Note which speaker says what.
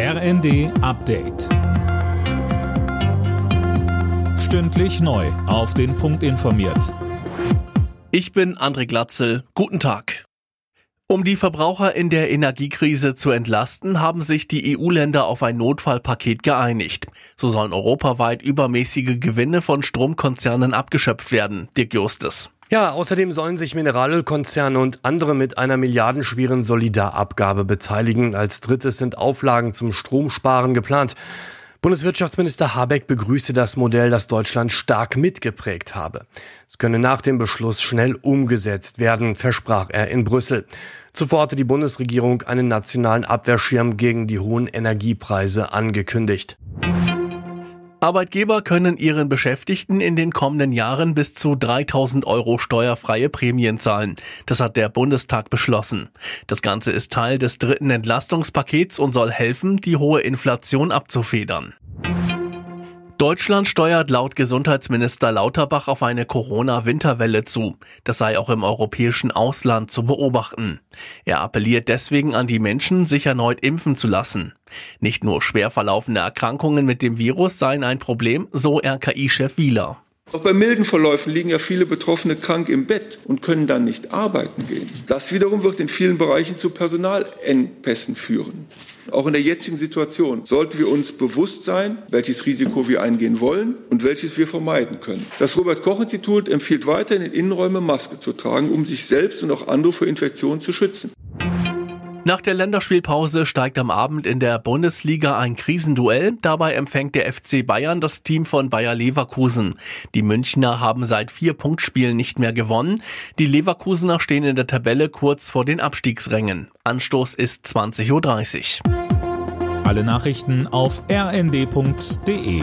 Speaker 1: RND Update. Stündlich neu. Auf den Punkt informiert.
Speaker 2: Ich bin André Glatzel. Guten Tag. Um die Verbraucher in der Energiekrise zu entlasten, haben sich die EU-Länder auf ein Notfallpaket geeinigt. So sollen europaweit übermäßige Gewinne von Stromkonzernen abgeschöpft werden. Dirk Justus.
Speaker 3: Ja, außerdem sollen sich Mineralölkonzerne und andere mit einer milliardenschweren Solidarabgabe beteiligen. Als drittes sind Auflagen zum Stromsparen geplant. Bundeswirtschaftsminister Habeck begrüßte das Modell, das Deutschland stark mitgeprägt habe. Es könne nach dem Beschluss schnell umgesetzt werden, versprach er in Brüssel. Zuvor hatte die Bundesregierung einen nationalen Abwehrschirm gegen die hohen Energiepreise angekündigt.
Speaker 2: Arbeitgeber können ihren Beschäftigten in den kommenden Jahren bis zu 3000 Euro steuerfreie Prämien zahlen. Das hat der Bundestag beschlossen. Das Ganze ist Teil des dritten Entlastungspakets und soll helfen, die hohe Inflation abzufedern. Deutschland steuert laut Gesundheitsminister Lauterbach auf eine Corona-Winterwelle zu. Das sei auch im europäischen Ausland zu beobachten. Er appelliert deswegen an die Menschen, sich erneut impfen zu lassen. Nicht nur schwer verlaufende Erkrankungen mit dem Virus seien ein Problem, so RKI-Chef Wieler.
Speaker 4: Auch bei milden Verläufen liegen ja viele Betroffene krank im Bett und können dann nicht arbeiten gehen. Das wiederum wird in vielen Bereichen zu Personalengpässen führen. Auch in der jetzigen Situation sollten wir uns bewusst sein, welches Risiko wir eingehen wollen und welches wir vermeiden können. Das Robert Koch Institut empfiehlt weiter in den Innenräumen Maske zu tragen, um sich selbst und auch andere vor Infektionen zu schützen.
Speaker 2: Nach der Länderspielpause steigt am Abend in der Bundesliga ein Krisenduell. Dabei empfängt der FC Bayern das Team von Bayer Leverkusen. Die Münchner haben seit vier Punktspielen nicht mehr gewonnen. Die Leverkusener stehen in der Tabelle kurz vor den Abstiegsrängen. Anstoß ist 20.30 Uhr.
Speaker 1: Alle Nachrichten auf rnd.de